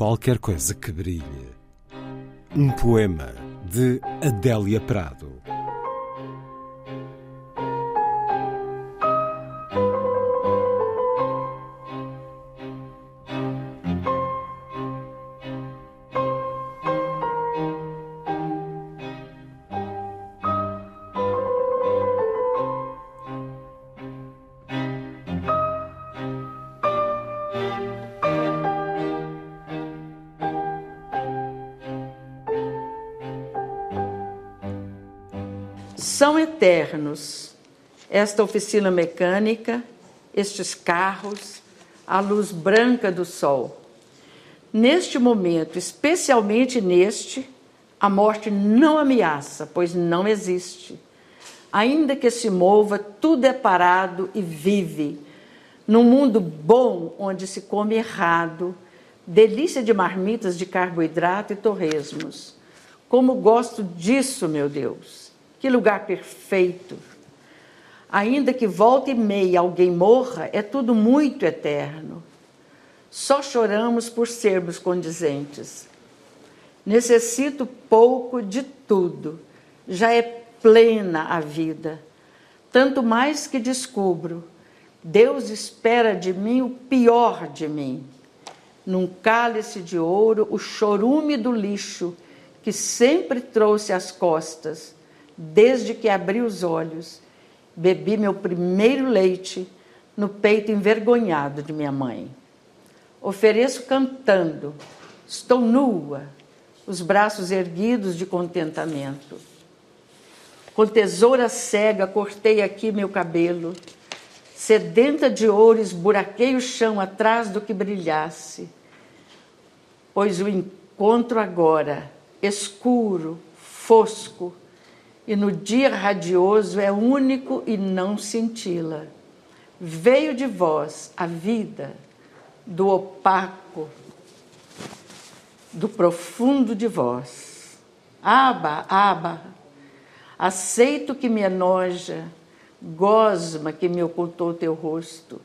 Qualquer coisa que brilhe. Um poema de Adélia Prado. São eternos esta oficina mecânica, estes carros, a luz branca do sol. Neste momento, especialmente neste, a morte não ameaça, pois não existe. Ainda que se mova, tudo é parado e vive. Num mundo bom, onde se come errado, delícia de marmitas de carboidrato e torresmos. Como gosto disso, meu Deus! Que lugar perfeito! Ainda que volta e meia alguém morra, é tudo muito eterno. Só choramos por sermos condizentes. Necessito pouco de tudo, já é plena a vida. Tanto mais que descubro, Deus espera de mim o pior de mim. Num cálice de ouro, o chorume do lixo que sempre trouxe às costas desde que abri os olhos, bebi meu primeiro leite no peito envergonhado de minha mãe. Ofereço cantando, estou nua, os braços erguidos de contentamento. Com tesoura cega cortei aqui meu cabelo, sedenta de ouro esburaquei o chão atrás do que brilhasse. Pois o encontro agora, escuro, fosco, e no dia radioso é único e não cintila. Veio de vós a vida do opaco, do profundo de vós. Aba, aba, aceito que me enoja, gosma que me ocultou teu rosto.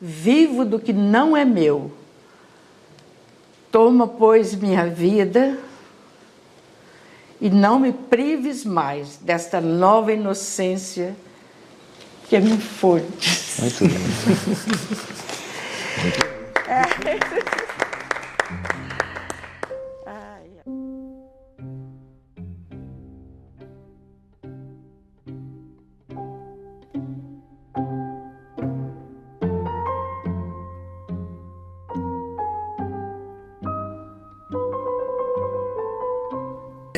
Vivo do que não é meu. Toma, pois, minha vida e não me prives mais desta nova inocência que me fontes. Muito bem. Muito